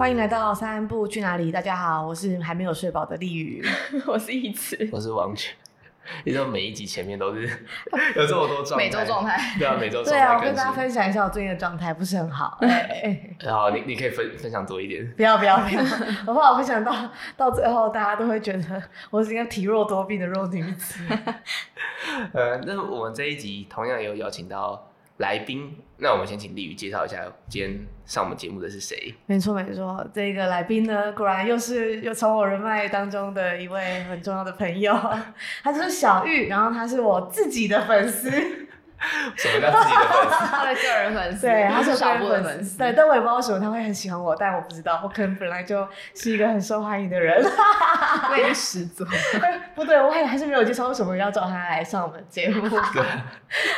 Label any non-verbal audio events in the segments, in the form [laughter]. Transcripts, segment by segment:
欢迎来到三步去哪里？大家好，我是还没有睡饱的丽宇，[laughs] 我是一慈，我是王权。你知道每一集前面都是 [laughs] 有这么多状态，每周状态，对啊，每周状态。对啊，我跟大家分享一下我最近的状态不是很好。[laughs] 哎，好，你你可以分分享多一点。不要不要不要，我怕我分享到到最后，大家都会觉得我是一个体弱多病的弱女子。呃，那我们这一集同样也有邀请到来宾，那我们先请丽宇介绍一下今天上我们节目的是谁？没错没错，这个来宾呢，果然又是又从我人脉当中的一位很重要的朋友，[laughs] 他就是小玉，然后他是我自己的粉丝。[laughs] 什么叫自己的粉丝？他的个人粉丝，对，他是小部分粉丝。对，但我也不知道为什么他会很喜欢我，但我不知道，我可能本来就是一个很受欢迎的人。魅力十足。不对，我还还是没有介绍为什么要找他来上我们节目。对，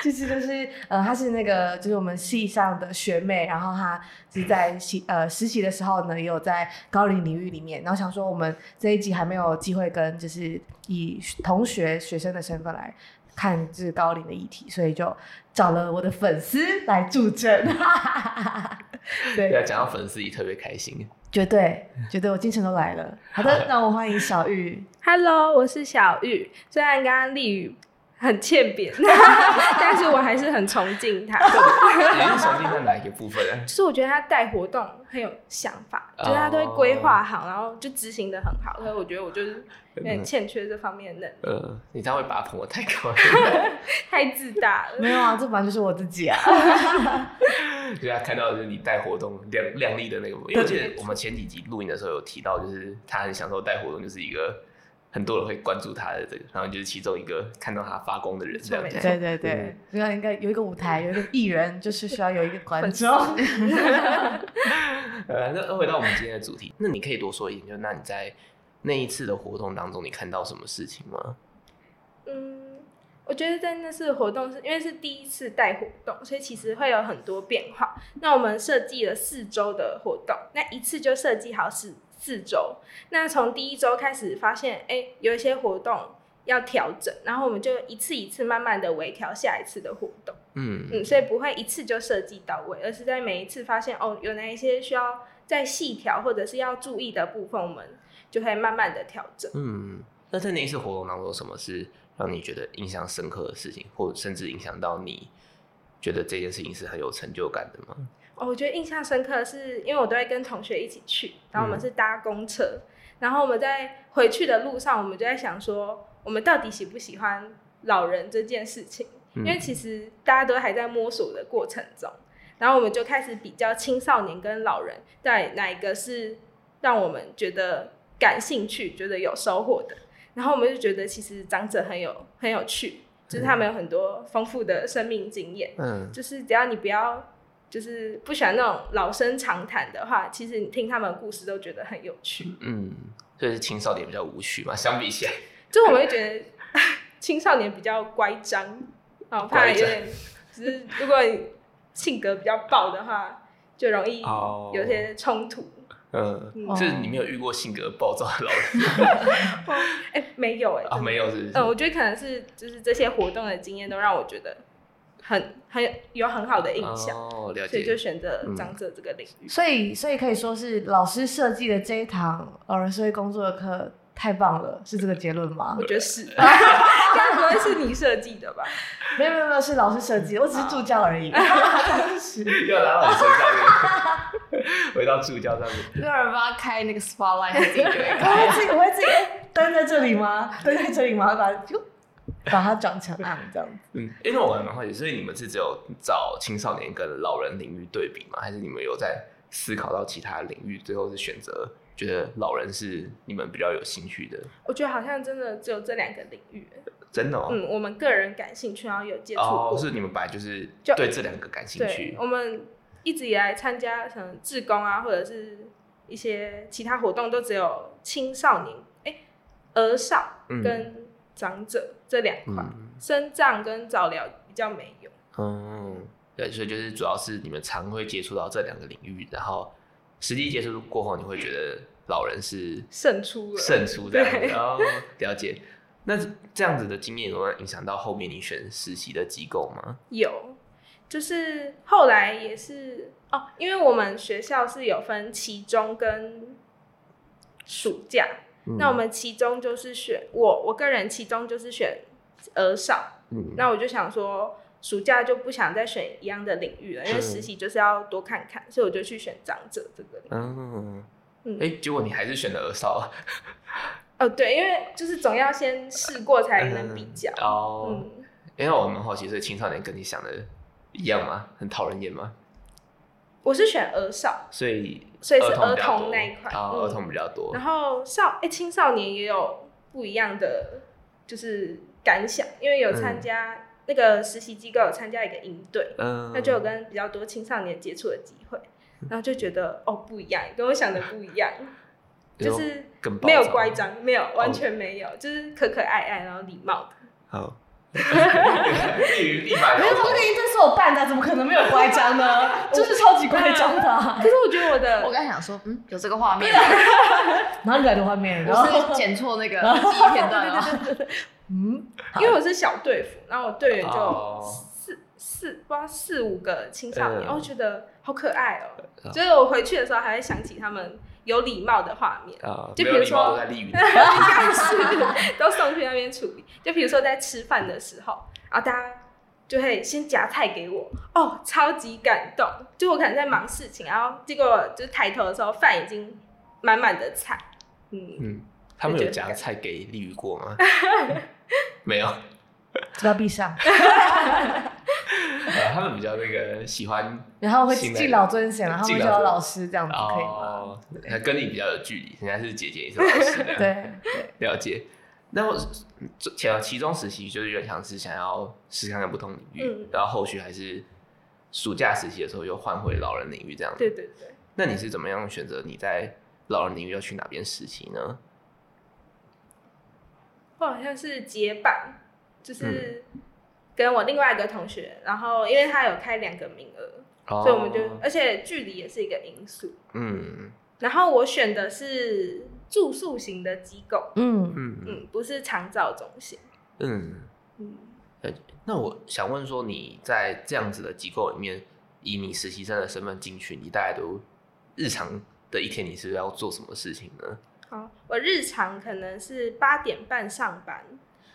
其 [laughs] 实就是呃，他是那个就是我们系上的学妹，然后他是在实呃实习的时候呢，也有在高龄领域里面，然后想说我们这一集还没有机会跟就是以同学学生的身份来。看这高龄的议题，所以就找了我的粉丝来助阵。[laughs] 对，要讲到粉丝也特别开心，绝对绝对，我精神都来了。好的，那我欢迎小玉。Hello，我是小玉。虽然刚刚丽宇很欠扁，[laughs] 但是我还是很崇敬他。[laughs] 你是崇敬他哪一个部分？就是我觉得他带活动很有想法，就是他都会规划好，然后就执行的很好。所以我觉得我就是。有点欠缺这方面的能力。呃，你这样会把他捧得太高了，[laughs] 太自大了。没有啊，这本来就是我自己啊。对啊，看到的就是你带活动亮亮丽的那个部分。因为我记得我们前几集录音的时候有提到，就是他很享受带活动，就是一个很多人会关注他的这个，然后就是其中一个看到他发光的人这样子。对对对，应该应该有一个舞台，[laughs] 有一个艺人，就是需要有一个观众。[laughs] [laughs] 呃，那回到我们今天的主题，那你可以多说一点，就那你在。那一次的活动当中，你看到什么事情吗？嗯，我觉得在那次活动是因为是第一次带活动，所以其实会有很多变化。那我们设计了四周的活动，那一次就设计好是四周。那从第一周开始发现，哎、欸，有一些活动要调整，然后我们就一次一次慢慢的微调下一次的活动。嗯嗯，所以不会一次就设计到位，而是在每一次发现哦，有哪一些需要再细调或者是要注意的部分，我们。就会慢慢的调整。嗯，那在那一次活动当中，什么是让你觉得印象深刻的事情，或甚至影响到你觉得这件事情是很有成就感的吗？哦，我觉得印象深刻的是，因为我都会跟同学一起去，然后我们是搭公车，嗯、然后我们在回去的路上，我们就在想说，我们到底喜不喜欢老人这件事情？嗯、因为其实大家都还在摸索的过程中，然后我们就开始比较青少年跟老人，在哪一个是让我们觉得。感兴趣，觉得有收获的，然后我们就觉得其实长者很有很有趣，就是他们有很多丰富的生命经验。嗯，就是只要你不要，就是不喜欢那种老生常谈的话，其实你听他们的故事都觉得很有趣。嗯，所以是青少年比较无趣嘛，相比起来，就我们会觉得 [laughs] 青少年比较乖张，哦，怕有点，只是如果你性格比较暴的话，就容易有些冲突。哦嗯，就是你没有遇过性格暴躁的老人？[laughs] 哎、欸，没有哎、欸，啊，没有是，是。嗯，我觉得可能是就是这些活动的经验都让我觉得很很有很好的印象，哦，了解。所以就选择长者这个领域。嗯、所以，所以可以说是老师设计的这一堂老人社会工作的课太棒了，是这个结论吗？我觉得是。[laughs] [laughs] 该不会是你设计的吧？没有没有没有，是老师设计的，我只是助教而已。[laughs] 又来到你身上回到助教上面，没有人帮他开那个 spotlight，自己我会自己，我会自己蹲在这里吗？蹲在这里吗？把就把它转成暗这样子。嗯，因为我还蛮好奇，所以你们是只有找青少年跟老人领域对比吗？还是你们有在思考到其他领域，最后是选择觉得老人是你们比较有兴趣的？我觉得好像真的只有这两个领域。真的哦。嗯，我们个人感兴趣，然后有接触过。哦，是你们本来就是对这两个感兴趣。我们。一直以来参加什么志工啊，或者是一些其他活动，都只有青少年、哎、欸、儿少跟长者这两块，生障、嗯、跟早疗比较没有。嗯，对，所以就是主要是你们常会接触到这两个领域，然后实际接触过后，你会觉得老人是胜出了，胜出这样，然后了解。那这样子的经验有影响到后面你选实习的机构吗？有。就是后来也是哦，因为我们学校是有分期中跟暑假，嗯、那我们其中就是选我我个人其中就是选儿少，嗯，那我就想说暑假就不想再选一样的领域了，因为实习就是要多看看，所以我就去选长者这个。嗯嗯，哎、欸，结果你还是选了儿少啊？[laughs] 哦，对，因为就是总要先试过才能比较。嗯、哦，嗯，因为我们好奇，所以青少年跟你想的一样吗？很讨人厌吗？我是选儿少，所以所以是儿童那一块，儿童比较多。然后少哎，青少年也有不一样的就是感想，因为有参加那个实习机构，有参加一个营队，嗯，那就有跟比较多青少年接触的机会，然后就觉得哦不一样，跟我想的不一样，[laughs] 就是没有乖张，没有完全没有，就是可可爱爱，然后礼貌的。好。立马立马，没有，这个营队是我办的，怎么可能没有乖张呢？[laughs] 就是超级乖张的。可是我觉得我的，我刚想说，嗯，有这个画面，[laughs] 哪里来的画面？我是剪错那个记忆片段 [laughs] 了。嗯，因为我是小队服，然后我队员就四四不知道四五个青少年，我觉得好可爱哦。所以我回去的时候还会想起他们。有礼貌的画面，就比如说，应该是都送去那边处理。就比如说在吃饭的时候，然后大家就会先夹菜给我，哦，超级感动。就我可能在忙事情，然后结果就是抬头的时候，饭已经满满的菜。嗯嗯，他们有夹菜给丽宇过吗？[laughs] 没有，只要闭上。[laughs] [laughs] [laughs] 他们比较那个喜欢，然后会敬老尊贤，然后会叫老师这样子可以吗？哦，跟你比较有距离，人家是姐姐，也是老师。[laughs] [laughs] 对，了解。那我前其中实习就是有点像是想要试看看不同领域，然后后续还是暑假实习的时候又换回老人领域这样子。对对对。那你是怎么样选择你在老人领域要去哪边实习呢？我好像是结伴，就是。跟我另外一个同学，然后因为他有开两个名额，哦、所以我们就，而且距离也是一个因素。嗯，然后我选的是住宿型的机构。嗯嗯嗯，不是长照中心。嗯嗯，那我想问说，你在这样子的机构里面，以你实习生的身份进去，你大概都日常的一天，你是要做什么事情呢？好，我日常可能是八点半上班。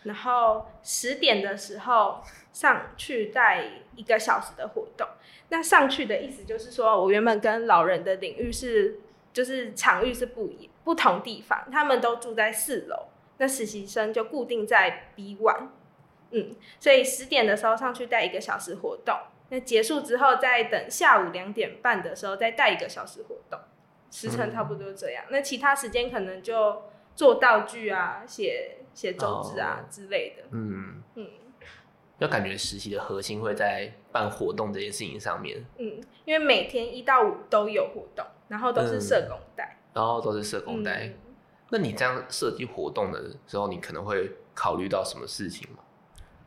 然后十点的时候上去带一个小时的活动。那上去的意思就是说，我原本跟老人的领域是，就是场域是不一不同地方，他们都住在四楼，那实习生就固定在 B one，嗯，所以十点的时候上去带一个小时活动，那结束之后再等下午两点半的时候再带一个小时活动，时程差不多这样。那其他时间可能就做道具啊，写。写周志啊之类的，嗯。嗯，要感觉实习的核心会在办活动这件事情上面，嗯，因为每天一到五都有活动，然后都是社工带，然后都是社工带。那你这样设计活动的时候，你可能会考虑到什么事情吗？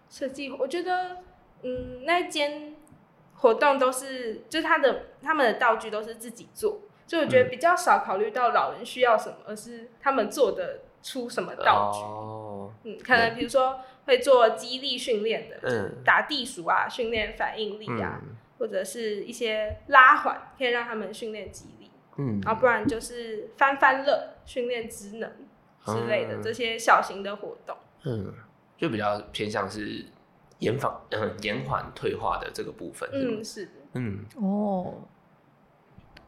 设计，我觉得，嗯，那间活动都是，就是他的他们的道具都是自己做，就我觉得比较少考虑到老人需要什么，而是他们做的。出什么道具？哦、嗯，可能比如说会做肌力训练的，嗯，打地鼠啊，训练反应力啊，嗯、或者是一些拉环，可以让他们训练肌力，嗯，然后不然就是翻翻乐，训练职能之类的、嗯、这些小型的活动，嗯，就比较偏向是延缓，嗯，延缓退化的这个部分，嗯，是的，嗯，哦，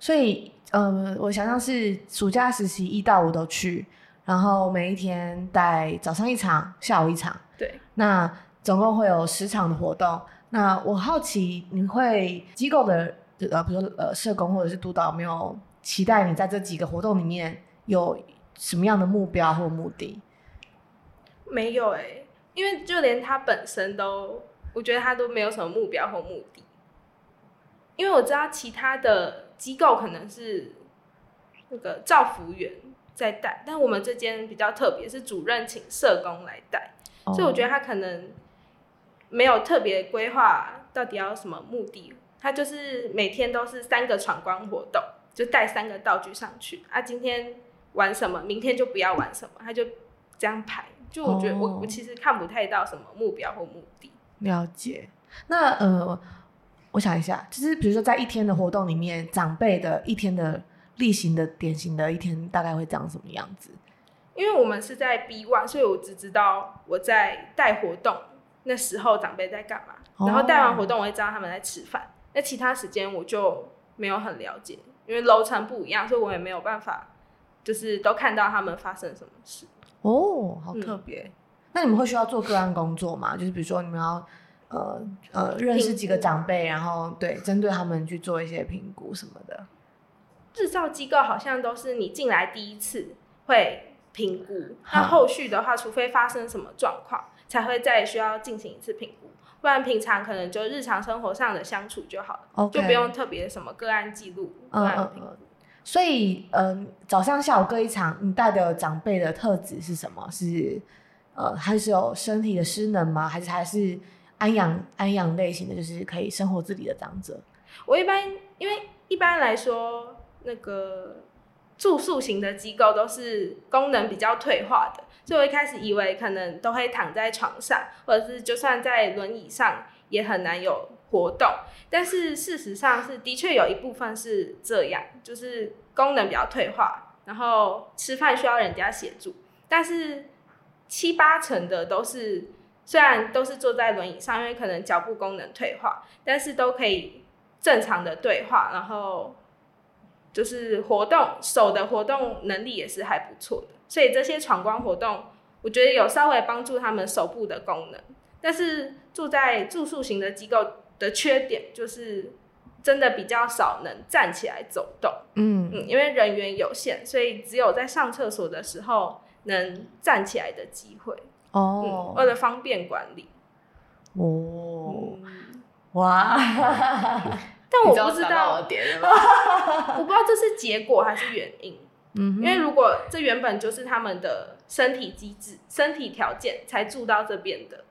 所以，呃，我想象是暑假实习一到五都去。然后每一天带早上一场，下午一场。对，那总共会有十场的活动。那我好奇，你会机构的呃，比如说呃，社工或者是督导，有没有期待你在这几个活动里面有什么样的目标或目的？没有哎、欸，因为就连他本身都，我觉得他都没有什么目标或目的。因为我知道其他的机构可能是那个照服员。在带，但我们这间比较特别，是主任请社工来带，oh. 所以我觉得他可能没有特别规划到底要什么目的，他就是每天都是三个闯关活动，就带三个道具上去啊，今天玩什么，明天就不要玩什么，他就这样排，就我觉得我、oh. 我其实看不太到什么目标或目的。了解，那呃。我想一下，就是比如说在一天的活动里面，长辈的一天的例行的典型的一天大概会长什么样子？因为我们是在 B one，所以我只知道我在带活动那时候长辈在干嘛，哦、然后带完活动我会知道他们在吃饭，那其他时间我就没有很了解，因为楼层不一样，所以我也没有办法就是都看到他们发生什么事。哦，好特别。嗯、那你们会需要做个案工作吗？就是比如说你们要呃呃认识几个长辈，然后对针对他们去做一些评估什么的。制造机构好像都是你进来第一次会。评估，那后续的话，除非发生什么状况，才会再需要进行一次评估，不然平常可能就日常生活上的相处就好了.就不用特别什么个案记录、个案评估。所以，嗯，早上下午各一场，你带的长辈的特质是什么？是呃，还是有身体的失能吗？还是还是安养安养类型的，就是可以生活自理的长者？我一般，因为一般来说，那个。住宿型的机构都是功能比较退化的，所以我一开始以为可能都会躺在床上，或者是就算在轮椅上也很难有活动。但是事实上是的确有一部分是这样，就是功能比较退化，然后吃饭需要人家协助。但是七八成的都是虽然都是坐在轮椅上，因为可能脚部功能退化，但是都可以正常的对话，然后。就是活动手的活动能力也是还不错的，所以这些闯关活动，我觉得有稍微帮助他们手部的功能。但是住在住宿型的机构的缺点就是，真的比较少能站起来走动。嗯嗯，因为人员有限，所以只有在上厕所的时候能站起来的机会。哦、嗯，为了方便管理。哦，嗯、哇。[laughs] 但我不知道，[laughs] 我不知道这是结果还是原因。嗯哼，因为如果这原本就是他们的身体机制、身体条件才住到这边的，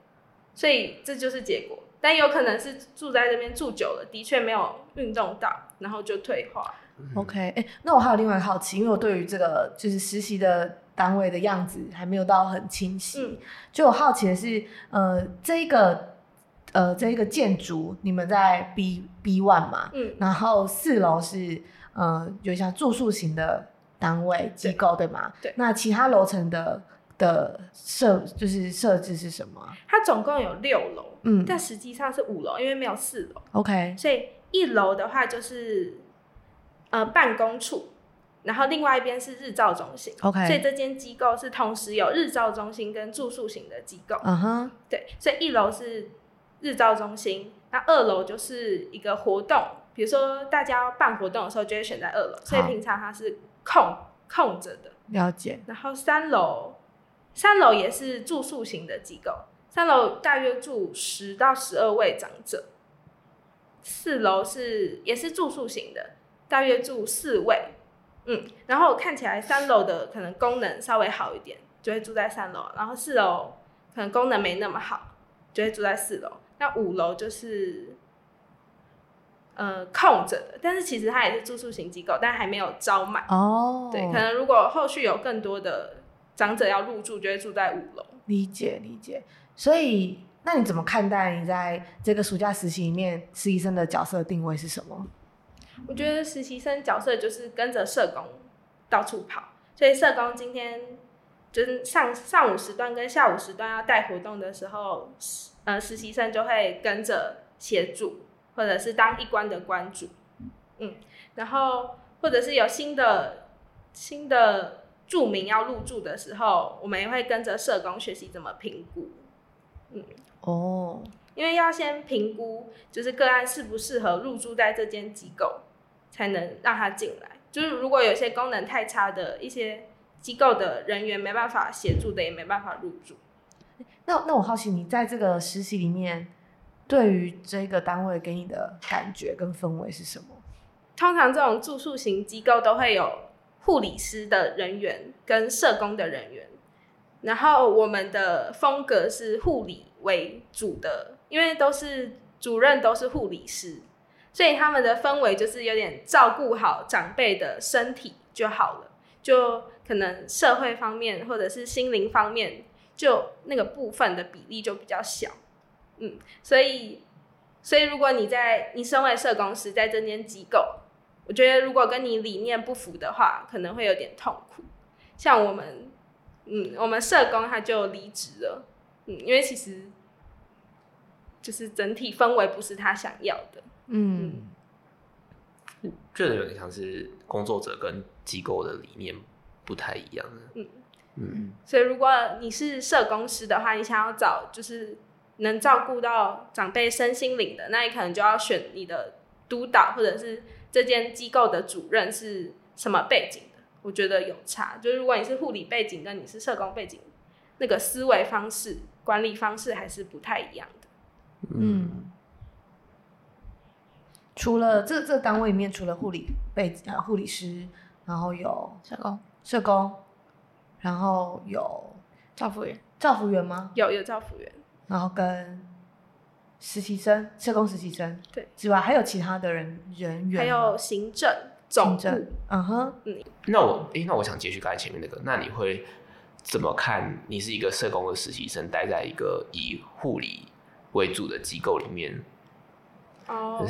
所以这就是结果。但有可能是住在这边住久了，的确没有运动到，然后就退化。OK，哎、欸，那我还有另外一个好奇，因为我对于这个就是实习的单位的样子还没有到很清晰，嗯、就我好奇的是，呃，这一个。呃，这一个建筑，你们在 B B one 嘛，嗯，然后四楼是呃，有像住宿型的单位机构，对吗？对。那其他楼层的的设就是设置是什么？它总共有六楼，嗯，但实际上是五楼，因为没有四楼。OK。所以一楼的话就是呃办公处，然后另外一边是日照中心。OK。所以这间机构是同时有日照中心跟住宿型的机构。嗯哼。对，所以一楼是。日照中心，那二楼就是一个活动，比如说大家要办活动的时候，就会选在二楼，所以平常它是空空着的。了解。然后三楼，三楼也是住宿型的机构，三楼大约住十到十二位长者。四楼是也是住宿型的，大约住四位。嗯，然后看起来三楼的可能功能稍微好一点，就会住在三楼，然后四楼可能功能没那么好，就会住在四楼。那五楼就是，呃，空着的，但是其实它也是住宿型机构，但还没有招满哦。对，可能如果后续有更多的长者要入住，就会住在五楼。理解理解。所以，那你怎么看待你在这个暑假实习里面实习生的角色定位是什么？我觉得实习生角色就是跟着社工到处跑，所以社工今天就是上上午时段跟下午时段要带活动的时候。呃，实习生就会跟着协助，或者是当一关的关主，嗯，然后或者是有新的新的住民要入住的时候，我们也会跟着社工学习怎么评估，嗯，哦，因为要先评估，就是个案适不适合入住在这间机构，才能让他进来。就是如果有些功能太差的一些机构的人员没办法协助的，也没办法入住。那那我好奇，你在这个实习里面，对于这个单位给你的感觉跟氛围是什么？通常这种住宿型机构都会有护理师的人员跟社工的人员，然后我们的风格是护理为主的，因为都是主任都是护理师，所以他们的氛围就是有点照顾好长辈的身体就好了，就可能社会方面或者是心灵方面。就那个部分的比例就比较小，嗯，所以所以如果你在你身为社工师在这间机构，我觉得如果跟你理念不符的话，可能会有点痛苦。像我们，嗯，我们社工他就离职了，嗯，因为其实就是整体氛围不是他想要的，嗯，觉得有点像是工作者跟机构的理念不太一样，嗯。嗯，所以如果你是社工师的话，你想要找就是能照顾到长辈身心灵的，那你可能就要选你的督导或者是这间机构的主任是什么背景的。我觉得有差，就是如果你是护理背景，跟你是社工背景，那个思维方式、管理方式还是不太一样的。嗯，除了这这单位里面，除了护理背景啊，护理师，然后有社工，社工，然后有照服员，照服员吗？有有照服员，然后跟实习生、社工实习生对。之外，还有其他的人人员，还有行政。总政，嗯哼，嗯，那我，诶、欸，那我想接续刚才前面那个，那你会怎么看？你是一个社工的实习生，待在一个以护理为主的机构里面，哦，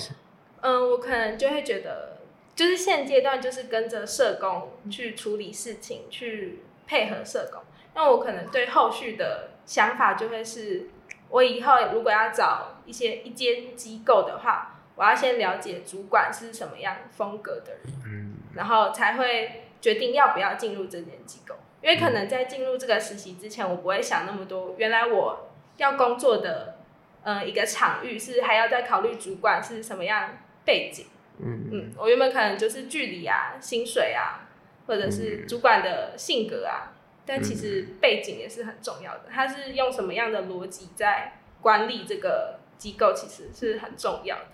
嗯、呃，我可能就会觉得，就是现阶段就是跟着社工去处理事情，去配合社工。那我可能对后续的想法就会是，我以后如果要找一些一间机构的话。我要先了解主管是什么样风格的人，嗯，然后才会决定要不要进入这间机构。因为可能在进入这个实习之前，我不会想那么多。原来我要工作的，呃，一个场域是还要再考虑主管是什么样背景，嗯嗯，我原本可能就是距离啊、薪水啊，或者是主管的性格啊，但其实背景也是很重要的。他是用什么样的逻辑在管理这个机构，其实是很重要的。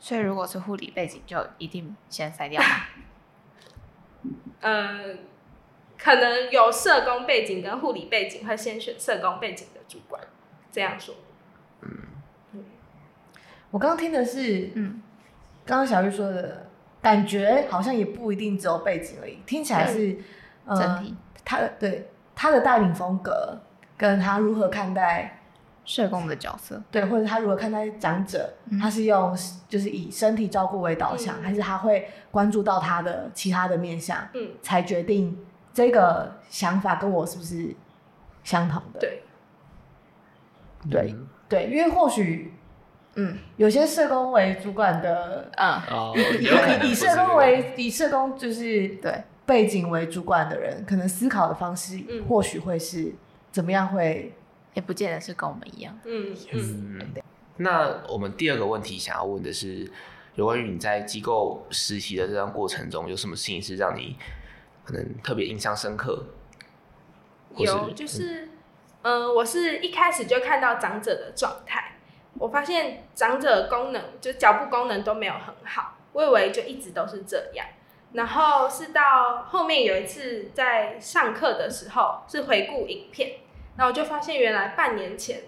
所以，如果是护理背景，就一定先筛掉吗？呃，可能有社工背景跟护理背景，会先选社工背景的主管。这样说。嗯。我刚刚听的是，嗯，刚刚小玉说的感觉，好像也不一定只有背景而已。听起来是，嗯、呃，整体，他对他的带领风格，跟他如何看待。社工的角色，对，或者他如何看待长者，嗯、他是用就是以身体照顾为导向，嗯、还是他会关注到他的其他的面向，嗯，才决定这个想法跟我是不是相同的？对，对，对，因为或许，嗯，有些社工为主管的，嗯，以以社工为以社工就是对背景为主管的人，可能思考的方式或许会是怎么样会。也不见得是跟我们一样。嗯嗯。那我们第二个问题想要问的是，有关于你在机构实习的这段过程中，有什么事情是让你可能特别印象深刻？有，就是，嗯、呃，我是一开始就看到长者的状态，我发现长者功能就脚部功能都没有很好，我以为就一直都是这样。然后是到后面有一次在上课的时候，是回顾影片。然后我就发现，原来半年前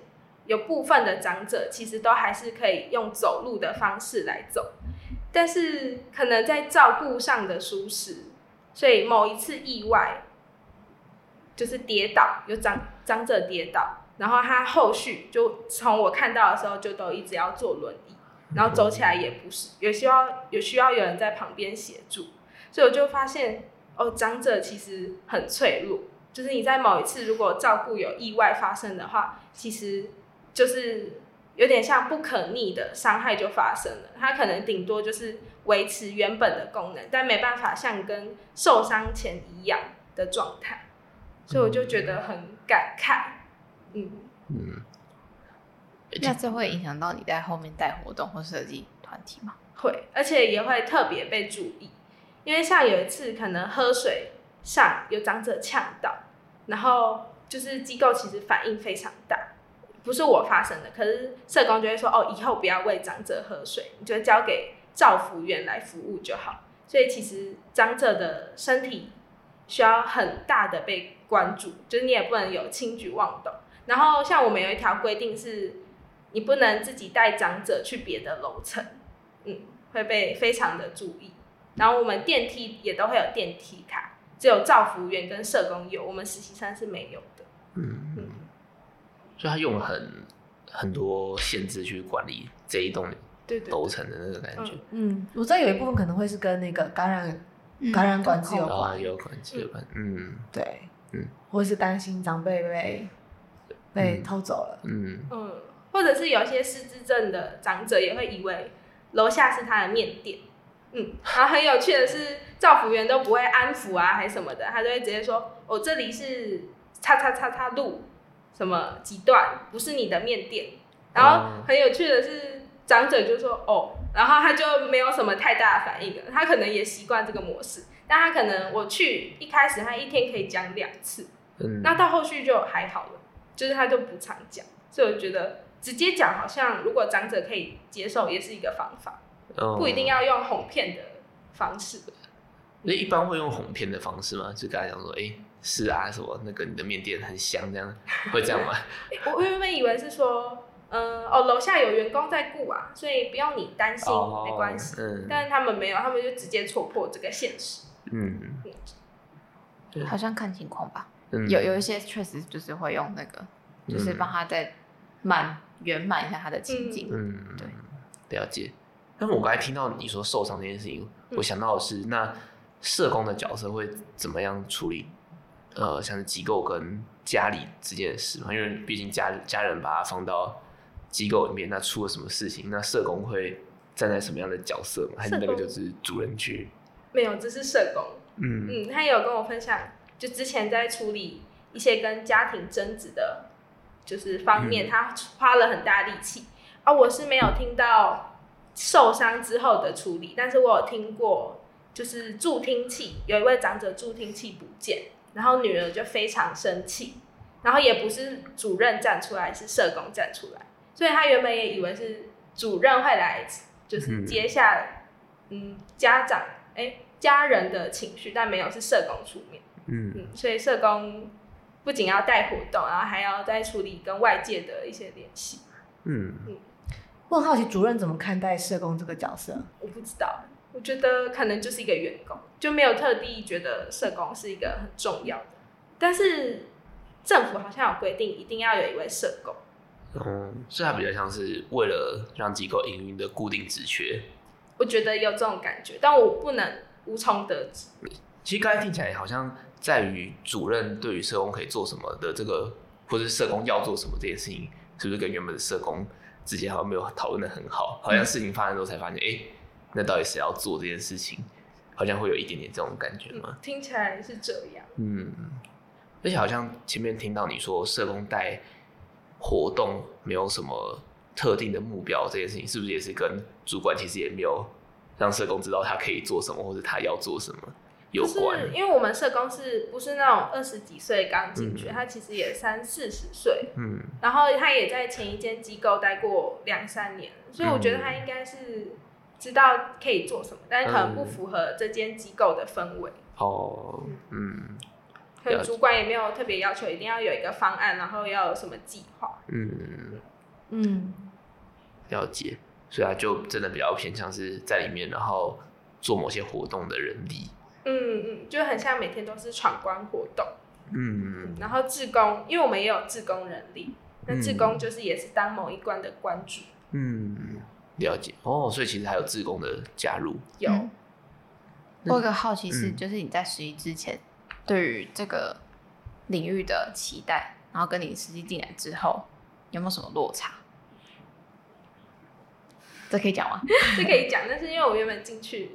有部分的长者其实都还是可以用走路的方式来走，但是可能在照顾上的疏失，所以某一次意外就是跌倒，有长长者跌倒，然后他后续就从我看到的时候就都一直要坐轮椅，然后走起来也不是，有需要有需要有人在旁边协助，所以我就发现哦，长者其实很脆弱。就是你在某一次如果照顾有意外发生的话，其实就是有点像不可逆的伤害就发生了。它可能顶多就是维持原本的功能，但没办法像跟受伤前一样的状态。所以我就觉得很感慨。嗯嗯。那这会影响到你在后面带活动或设计团体吗？会，而且也会特别被注意，因为像有一次可能喝水。上有长者呛到，然后就是机构其实反应非常大，不是我发生的，可是社工就会说哦，以后不要喂长者喝水，你就交给照服员来服务就好。所以其实长者的身体需要很大的被关注，就是你也不能有轻举妄动。然后像我们有一条规定是，你不能自己带长者去别的楼层，嗯，会被非常的注意。然后我们电梯也都会有电梯卡。只有照服员跟社工有，我们实习生是没有的。嗯。嗯，所以他用很很多限制去管理这一栋楼层的那个感觉。嗯，我知道有一部分可能会是跟那个感染感染管制有关，啊，有关系有关，嗯，对，嗯，或是担心长辈被被偷走了，嗯嗯，或者是有些失智症的长者也会以为楼下是他的面店。嗯，然后很有趣的是，照服员都不会安抚啊，还是什么的，他就会直接说：“哦，这里是叉叉叉叉路，什么几段，不是你的面店。”然后很有趣的是，长者就说：“哦。”然后他就没有什么太大的反应了，他可能也习惯这个模式，但他可能我去一开始他一天可以讲两次，嗯，那到后续就还好了，就是他就不常讲，所以我觉得直接讲好像如果长者可以接受，也是一个方法。不一定要用哄骗的方式。一般会用哄骗的方式吗？就跟他讲说，哎、欸，是啊，什么那个你的面店很香，这样会这样吗？[laughs] 我原本以为是说，嗯、呃，哦，楼下有员工在顾啊，所以不用你担心，哦、没关系。嗯，但是他们没有，他们就直接戳破这个现实。嗯，嗯好像看情况吧。嗯、有有一些确实就是会用那个，就是帮他再满圆满一下他的情境。嗯，对，了解。但我刚才听到你说受伤这件事情，嗯、我想到的是，那社工的角色会怎么样处理？呃，像是机构跟家里之间的事嘛，因为毕竟家家人把他放到机构里面，那出了什么事情，那社工会站在什么样的角色嘛？还是那个就是主人去？没有，这是社工。嗯嗯，他有跟我分享，就之前在处理一些跟家庭争执的，就是方面，嗯、他花了很大力气。啊，我是没有听到。受伤之后的处理，但是我有听过，就是助听器，有一位长者助听器不见，然后女儿就非常生气，然后也不是主任站出来，是社工站出来，所以他原本也以为是主任会来，就是接下，嗯，家长哎、欸、家人的情绪，但没有，是社工出面，嗯嗯，所以社工不仅要带活动，然后还要再处理跟外界的一些联系，嗯嗯。我很好奇，主任怎么看待社工这个角色？我不知道，我觉得可能就是一个员工，就没有特地觉得社工是一个很重要的。但是政府好像有规定，一定要有一位社工。嗯，所以它比较像是为了让机构营运的固定职缺。我觉得有这种感觉，但我不能无从得知。其实刚才听起来好像在于主任对于社工可以做什么的这个，或者是社工要做什么这件事情，是不是跟原本的社工？之间好像没有讨论的很好，好像事情发生之后才发现，哎、欸，那到底谁要做这件事情？好像会有一点点这种感觉吗？嗯、听起来是这样。嗯，而且好像前面听到你说社工带活动没有什么特定的目标，这件事情是不是也是跟主管其实也没有让社工知道他可以做什么或者他要做什么？有关，是因为我们社工是不是那种二十几岁刚进去，嗯、他其实也三四十岁，嗯，然后他也在前一间机构待过两三年，所以我觉得他应该是知道可以做什么，嗯、但是可能不符合这间机构的氛围。哦，嗯，可能主管也没有特别要求一定要有一个方案，然后要有什么计划。嗯。嗯，了解，所以他就真的比较偏向是在里面，然后做某些活动的人力。嗯嗯，就很像每天都是闯关活动，嗯，然后志工，因为我们也有志工人力，那志工就是也是当某一关的关主，嗯，了解哦，所以其实还有志工的加入，有。我有个好奇是，就是你在实习之前，对于这个领域的期待，然后跟你实际进来之后，有没有什么落差？这可以讲吗？[laughs] 这可以讲，但是因为我原本进去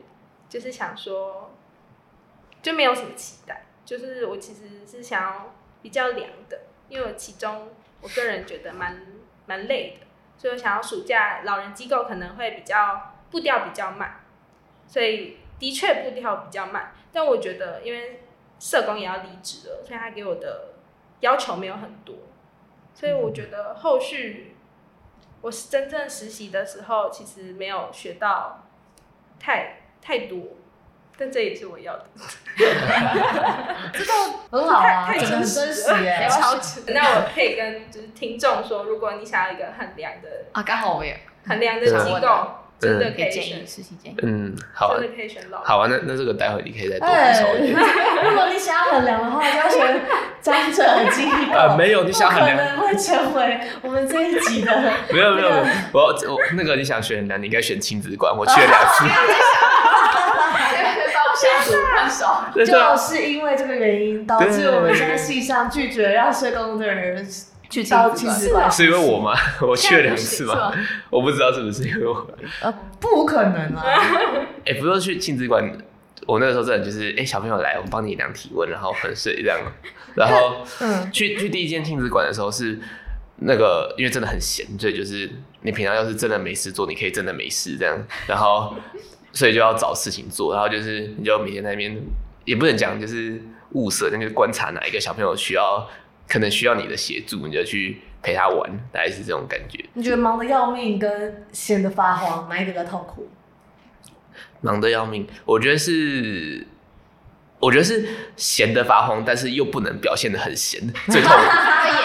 就是想说。就没有什么期待，就是我其实是想要比较凉的，因为我其中我个人觉得蛮蛮累的，所以我想要暑假老人机构可能会比较步调比较慢，所以的确步调比较慢，但我觉得因为社工也要离职了，所以他给我的要求没有很多，所以我觉得后续我是真正实习的时候，其实没有学到太太多。但这也是我要的，[laughs] 这个很好啊，太真实耶，[laughs] 超值。那我可以跟就是听众说，如果你想要一个很凉的啊，刚好我也很凉的机构，真的可以建议实习建议。嗯，好，真的可以选老。好啊，那那这个待会你可以再多说一点。[laughs] 如果你想要很凉的话，就要选张哲机构，呃，没有，你想很凉，可能会成为我们这一集的。没有没有没有，我我那个你想选很凉，你应该选亲子馆，我去了两次。就是因为这个原因，导致我们现在系上拒绝让社工的人去到亲子馆。是因为我吗？[laughs] 我去了两次吗？我不知道是不是因为我。呃，不可能啊！[laughs] 哎，不是去亲子馆，我那个时候真的就是，哎，小朋友来，我帮你量体温，然后喝水这样。然后，[laughs] 嗯，去去第一间亲子馆的时候是那个，因为真的很闲，所以就是你平常要是真的没事做，你可以真的没事这样。然后。所以就要找事情做，然后就是你就每天在那边，也不能讲就是物色，那就观察哪一个小朋友需要，可能需要你的协助，你就去陪他玩，大概是这种感觉。你觉得忙得要命跟闲得发慌，哪一个比较痛苦？忙得要命，我觉得是，我觉得是闲得发慌，但是又不能表现得很闲，[laughs] 最痛苦。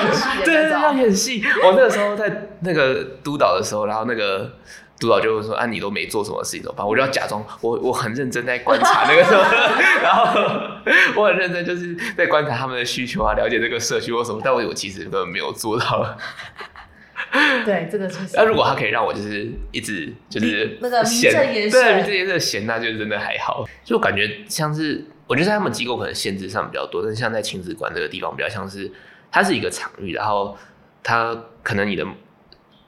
演戏的，对对对，要演戏。我那个时候在那个督导的时候，然后那个。督导就会说：“啊，你都没做什么事情怎么办？”我就要假装我我很认真在观察那个时候，[laughs] 然后我很认真就是在观察他们的需求啊，了解这个社区或什么。但我我其实根本没有做到。[laughs] 对，这个确实。那如果他可以让我就是一直就是那个名正言顺，对名正言顺闲，那就真的还好。就感觉像是我觉得在他们机构可能限制上比较多，但是像在亲子馆这个地方比较像是它是一个场域，然后它可能你的。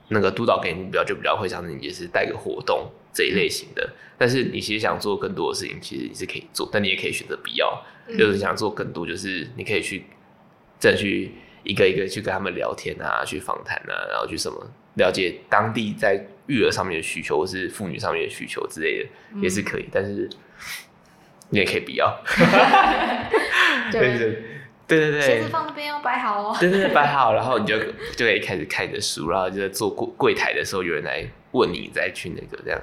那个督导给你目标就比较会像是你也是带个活动这一类型的，嗯、但是你其实想做更多的事情，其实你是可以做，但你也可以选择不要。嗯、就是想做更多，就是你可以去再去一个一个去跟他们聊天啊，去访谈啊，然后去什么了解当地在育儿上面的需求，或是妇女上面的需求之类的，嗯、也是可以。但是你也可以不要。[laughs] 对 [laughs] 对。对对对，鞋子放那边要摆好哦。对对对，摆好，然后你就 [laughs] 就可以开始看你的书，然后就在做柜柜台的时候，有人来问你，再去那个这样。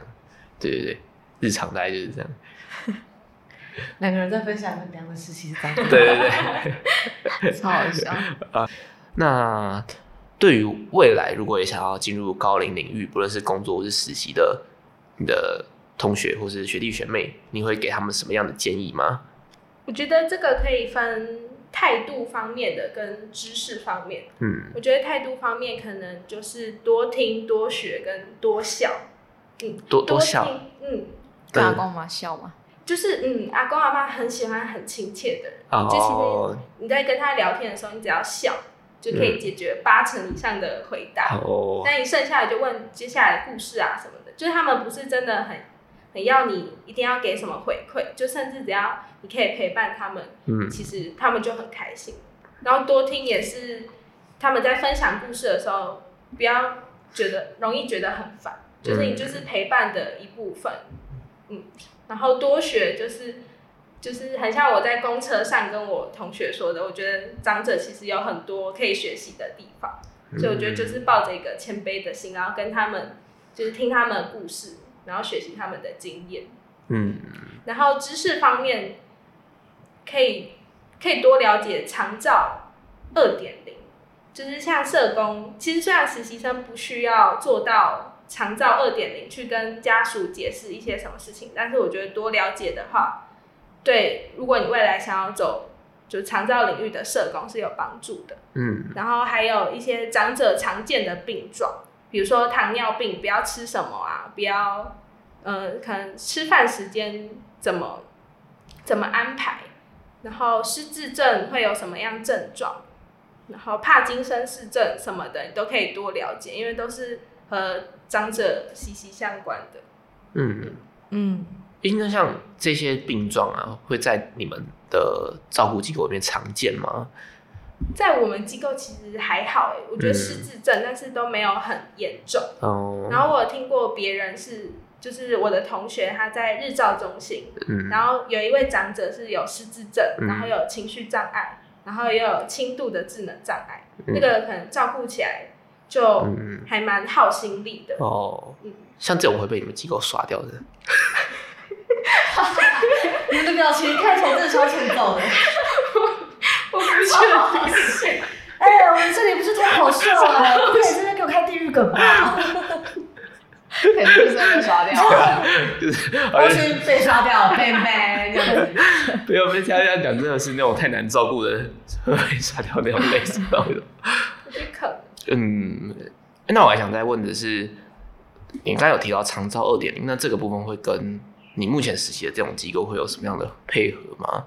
对对对，日常大概就是这样。[laughs] 两个人在分享很凉的事情。[laughs] 对对对，超好笑啊！那对于未来，如果也想要进入高龄领域，不论是工作或是实习的，你的同学或是学弟学妹，你会给他们什么样的建议吗？我觉得这个可以分。态度方面的跟知识方面，嗯，我觉得态度方面可能就是多听多学跟多笑，嗯，多多笑，嗯，跟阿公阿妈笑吗？就是嗯，阿公阿妈很喜欢很亲切的人，哦，就其实你在跟他聊天的时候，你只要笑就可以解决八成以上的回答，哦，那你剩下的就问接下来的故事啊什么的，就是他们不是真的很很要你一定要给什么回馈，就甚至只要。你可以陪伴他们，嗯，其实他们就很开心。然后多听也是他们在分享故事的时候，不要觉得容易觉得很烦，就是你就是陪伴的一部分，嗯。然后多学就是就是很像我在公车上跟我同学说的，我觉得长者其实有很多可以学习的地方，所以我觉得就是抱着一个谦卑的心，然后跟他们就是听他们的故事，然后学习他们的经验，嗯。然后知识方面。可以可以多了解长照二点零，就是像社工，其实虽然实习生不需要做到长照二点零去跟家属解释一些什么事情，但是我觉得多了解的话，对，如果你未来想要走就长照领域的社工是有帮助的。嗯，然后还有一些长者常见的病状，比如说糖尿病，不要吃什么啊，不要，呃，可能吃饭时间怎么怎么安排。然后失智症会有什么样症状？然后帕金森氏症什么的，你都可以多了解，因为都是和长者息息相关的。嗯嗯，应该像这些病状啊，会在你们的照顾机构里面常见吗？在我们机构其实还好，我觉得失智症，嗯、但是都没有很严重。哦。然后我有听过别人是。就是我的同学，他在日照中心，嗯、然后有一位长者是有失智症，嗯、然后有情绪障碍，然后也有轻度的智能障碍，嗯、那个可能照顾起来就还蛮耗心力的。哦，嗯，像这种会被你们机构刷掉的。你们的表情看起来真的超欠揍的。[laughs] 我不确定。哎，我们这里不是脱口秀啊，不可以在这给我开地狱梗吧？[laughs] 肯定就是被刷掉了，[laughs] 就是 [laughs] 被刷掉了，被被这样子。不要被家家讲，真的是那种太难照顾的会被刷掉那种类型的。我觉得可能。嗯，那我还想再问的是，你刚才有提到长照二点零，那这个部分会跟你目前实习的这种机构会有什么样的配合吗？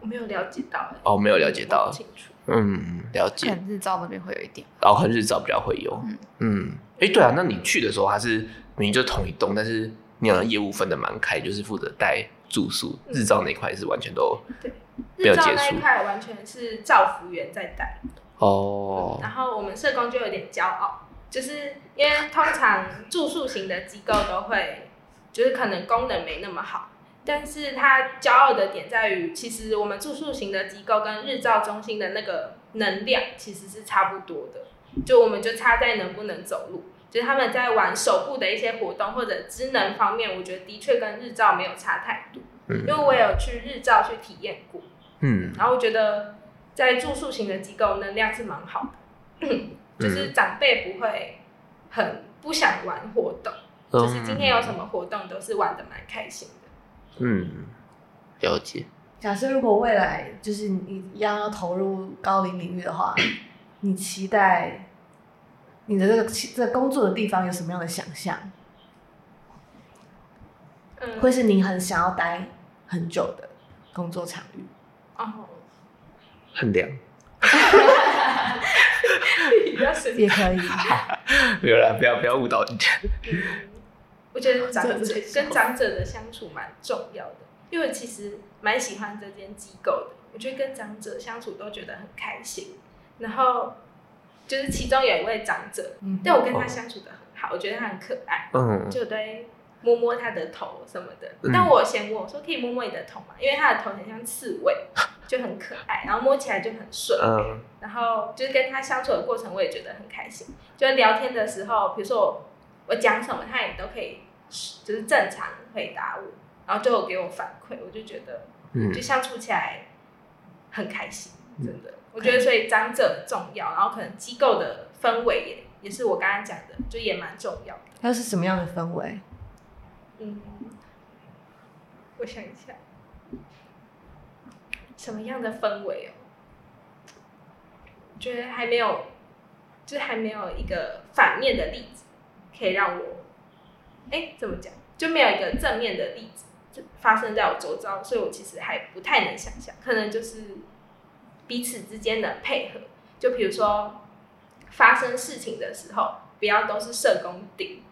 我没有了解到。哦，没有了解到。清楚。嗯，了解。可能日照那边会有一点。然后日照比较会有。嗯。哎、欸，对啊，那你去的时候，还是明明就同一栋，但是你好像业务分的蛮开，就是负责带住宿，日照那块是完全都对。日照那一块完全是照服员在带。哦。然后我们社工就有点骄傲，就是因为通常住宿型的机构都会，就是可能功能没那么好。但是他骄傲的点在于，其实我们住宿型的机构跟日照中心的那个能量其实是差不多的，就我们就差在能不能走路。就是他们在玩手部的一些活动或者职能方面，我觉得的确跟日照没有差太多。因为我也有去日照去体验过，嗯，然后我觉得在住宿型的机构能量是蛮好的，就是长辈不会很不想玩活动，就是今天有什么活动都是玩的蛮开心的。嗯，了解。假设如果未来就是你一样要投入高龄领域的话，[coughs] 你期待你的这个这个工作的地方有什么样的想象？嗯，会是你很想要待很久的工作场域？哦，很凉。[laughs] 也可以。[laughs] 没有啦，不要不要误导人家。我觉得长者跟长者的相处蛮重要的，因为其实蛮喜欢这间机构的。我觉得跟长者相处都觉得很开心。然后就是其中有一位长者，嗯、但我跟他相处的很好，我觉得他很可爱，嗯，就对摸摸他的头什么的。嗯、但我先问我说：“可以摸摸你的头吗？”因为他的头很像刺猬，就很可爱，然后摸起来就很顺。嗯、然后就是跟他相处的过程，我也觉得很开心。就聊天的时候，比如说我。我讲什么，他也都可以，就是正常回答我，然后最后给我反馈，我就觉得，嗯就相处起来很开心，真的。嗯、我觉得所以长者重要，然后可能机构的氛围也也是我刚刚讲的，就也蛮重要的。那是什么样的氛围？嗯，我想一下，什么样的氛围哦？我觉得还没有，就是还没有一个反面的例子。可以让我，哎、怎么讲？就没有一个正面的例子就发生在我周遭，所以我其实还不太能想象。可能就是彼此之间的配合，就比如说发生事情的时候，不要都是社工顶。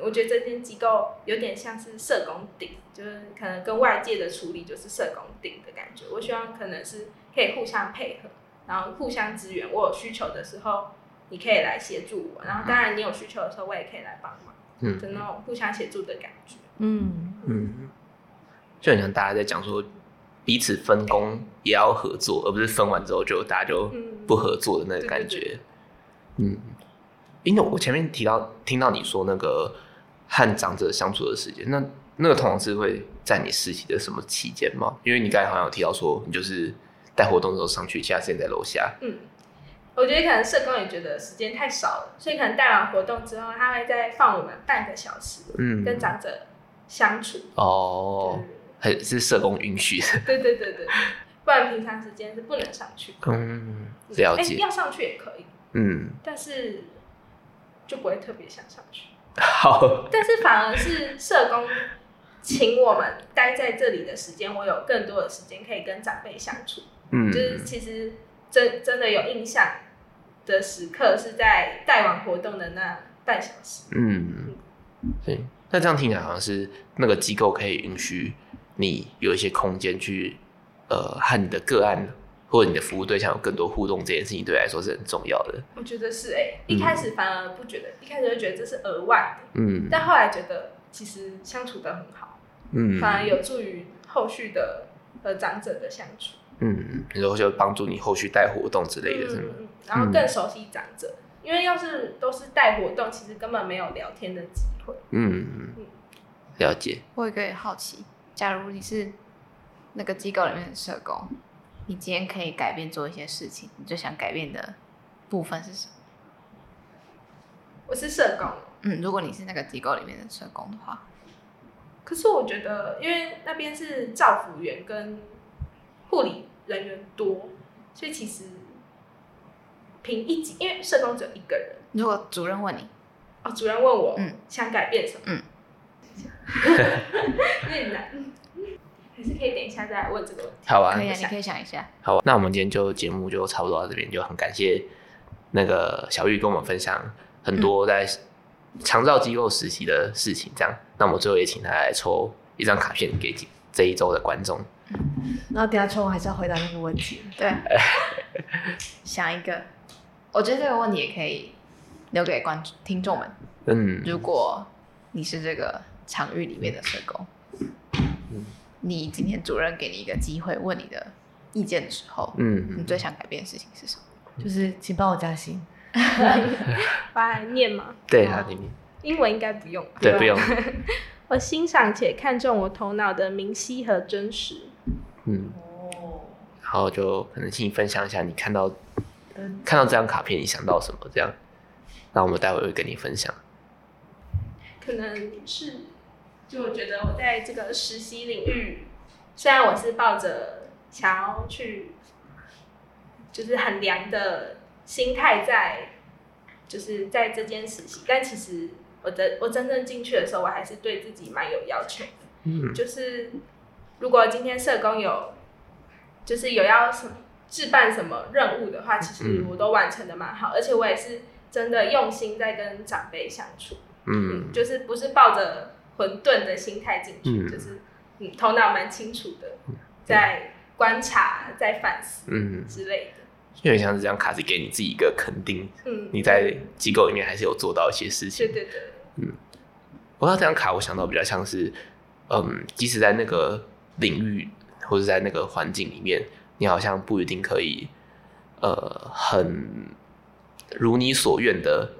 我觉得这间机构有点像是社工顶，就是可能跟外界的处理就是社工顶的感觉。我希望可能是可以互相配合，然后互相支援。我有需求的时候。你可以来协助我，然后当然你有需求的时候，我也可以来帮忙，嗯，就那种互相协助的感觉，嗯。嗯，就很像大家在讲说，彼此分工也要合作，而不是分完之后就大家就不合作的那个感觉，嗯，因为我前面提到听到你说那个和长者相处的时间，那那个通常是会在你实习的什么期间吗？因为你刚才好像有提到说，你就是带活动的时候上去，其他时间在楼下，嗯。我觉得可能社工也觉得时间太少了，所以可能带完活动之后，他会再放我们半个小时，嗯，跟长者相处。哦，还是社工允许的。对对对对，不然平常时间是不能上去。嗯，了解。欸，要上去也可以。嗯，但是就不会特别想上去。好。但是反而是社工请我们待在这里的时间，我有更多的时间可以跟长辈相处。嗯，就是其实真真的有印象的时刻是在带完活动的那半小时。嗯，对。那这样听起来好像是那个机构可以允许你有一些空间去，呃，和你的个案或者你的服务对象有更多互动，这件事情对你来说是很重要的。我觉得是哎、欸，一开始反而不觉得，嗯、一开始就觉得这是额外的，嗯，但后来觉得其实相处的很好，嗯，反而有助于后续的和长者的相处。嗯，然后就帮助你后续带活动之类的，是吗？嗯，然后更熟悉长者，嗯、因为要是都是带活动，其实根本没有聊天的机会。嗯嗯，了解。我有一个好奇，假如你是那个机构里面的社工，你今天可以改变做一些事情，你最想改变的部分是什么？我是社工。嗯，如果你是那个机构里面的社工的话，可是我觉得，因为那边是照服员跟护理人员多，所以其实凭一己，因为社工只有一个人。如果主任问你，哦，主任问我，嗯，想改变什么？嗯，[laughs] 有点难，还是可以等一下再来问这个问题。好啊，可以啊，你可以想一下。好啊，那我们今天就节目就差不多到这边，就很感谢那个小玉跟我们分享很多在长照机构实习的事情。这样，那我们最后也请他来抽一张卡片给这一周的观众。然后等下抽完还是要回答那个问题。对，想一个，我觉得这个问题也可以留给观众听众们。嗯，如果你是这个场域里面的社工，嗯，你今天主任给你一个机会问你的意见的时候，嗯，你最想改变的事情是什么？就是请帮我加薪。[laughs] 我来念吗？对，好，听听。英文应该不用。对，不用。[laughs] [laughs] 我欣赏且看重我头脑的明晰和真实。嗯。哦。然后就可能请你分享一下你看到、嗯、看到这张卡片你想到什么？这样，那我们待会会跟你分享。可能是，就我觉得我在这个实习领域，虽然我是抱着想要去，就是很凉的心态在，就是在这间实习，但其实我真我真正进去的时候，我还是对自己蛮有要求的。嗯，就是如果今天社工有，就是有要什么置办什么任务的话，其实我都完成的蛮好，而且我也是真的用心在跟长辈相处。嗯，嗯，就是不是抱着混沌的心态进去，嗯、就是嗯，头脑蛮清楚的，在观察，在反思，嗯之类的。因为像是这张卡是给你自己一个肯定，嗯，你在机构里面还是有做到一些事情，对对对，嗯。我看到这张卡，我想到比较像是，嗯，即使在那个领域或者在那个环境里面，你好像不一定可以，呃，很如你所愿的。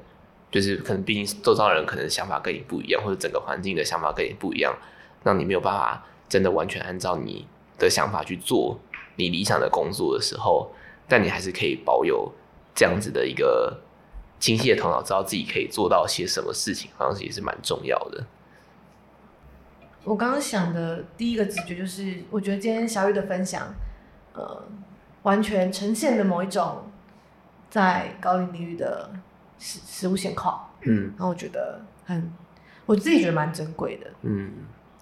就是可能，毕竟周遭的人可能想法跟你不一样，或者整个环境的想法跟你不一样，让你没有办法真的完全按照你的想法去做你理想的工作的时候，但你还是可以保有这样子的一个清晰的头脑，知道自己可以做到些什么事情，好像是也是蛮重要的。我刚刚想的第一个直觉就是，我觉得今天小雨的分享，呃，完全呈现了某一种在高龄领域的。实实务现况，嗯，然后我觉得很，我自己觉得蛮珍贵的，嗯，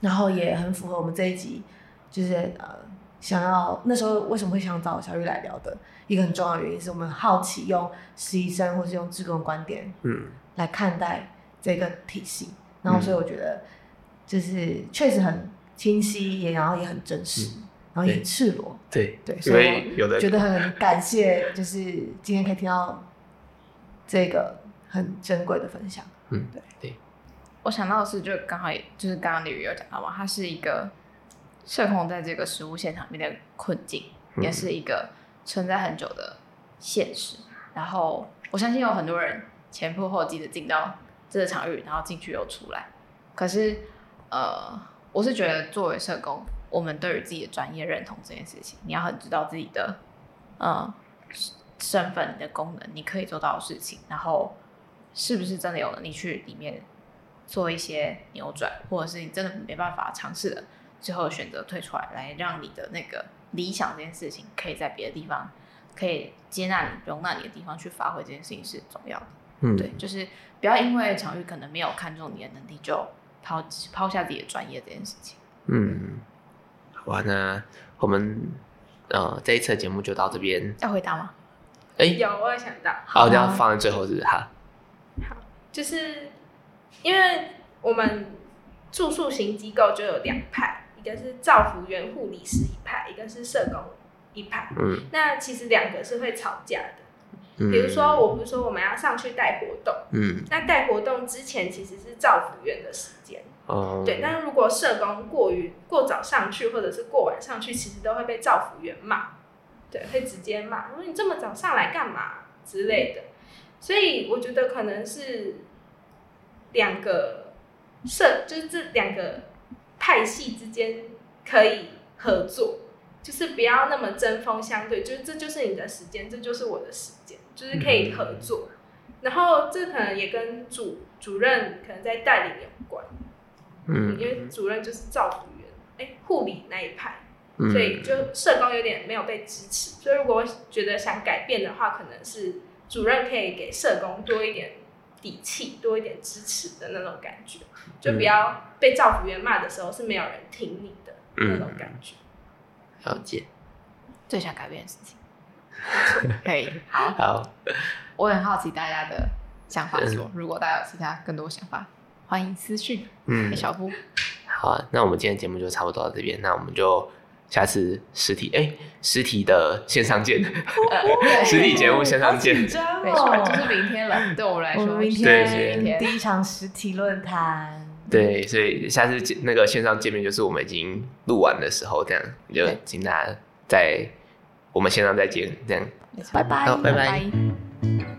然后也很符合我们这一集，就是呃，想要那时候为什么会想找小玉来聊的一个很重要的原因，是我们好奇用实习生或是用志工观点，嗯，来看待这个体系，然后所以我觉得就是确实很清晰，也然后也很真实，嗯、然后也很赤裸，对对，所以我觉得很感谢，就是今天可以听到。这个很珍贵的分享，嗯，对对。我想到的是，就刚好也就是刚刚李宇有讲到嘛，它是一个社工在这个实务现场面的困境，嗯、也是一个存在很久的现实。然后我相信有很多人前仆后继的进到这个场域，然后进去又出来。可是，呃，我是觉得作为社工，我们对于自己的专业认同这件事情，你要很知道自己的，嗯。身份、你的功能、你可以做到的事情，然后是不是真的有能力去里面做一些扭转，或者是你真的没办法尝试了，最后选择退出来，来让你的那个理想这件事情可以在别的地方可以接纳你、容纳你的地方去发挥，这件事情是重要的。嗯，对，就是不要因为场域可能没有看中你的能力，就抛抛下自己的专业这件事情。嗯，好啊，那我们呃这一次的节目就到这边，要回答吗？哎，有，我有想到。好，这样放在最后是不是哈？好，就是因为我们住宿型机构就有两派，一个是照服员护理师一派，一个是社工一派。嗯。那其实两个是会吵架的。嗯。比如说，我不是说我们要上去带活动。嗯。那带活动之前其实是照服员的时间。哦。对，但是如果社工过于过早上去，或者是过晚上去，其实都会被照服员骂。对，会直接骂，说你这么早上来干嘛之类的，所以我觉得可能是两个社，就是这两个派系之间可以合作，就是不要那么针锋相对，就是这就是你的时间，这就是我的时间，就是可以合作。然后这可能也跟主主任可能在带领有关，嗯，因为主任就是照服员，哎，护理那一派，嗯所以就社工有点没有被支持。所以如果觉得想改变的话，可能是主任可以给社工多一点底气，多一点支持的那种感觉，就不要被照服员骂的时候是没有人听你的那种感觉。了解。最想改变的事情，[laughs] 可以。好。好，我很好奇大家的想法说，说嗯。如果大家有其他更多想法，欢迎私讯。嗯。小夫。好啊，那我们今天节目就差不多到这边，那我们就下次实体哎、实体的线上见，实体节目线上见。没错，就是明天了。对我们来说，明天明天。第一场实体论坛，对，所以下次那个线上见面就是我们已经录完的时候，这样就对。请大家在我们线上再见，这样。拜拜。拜拜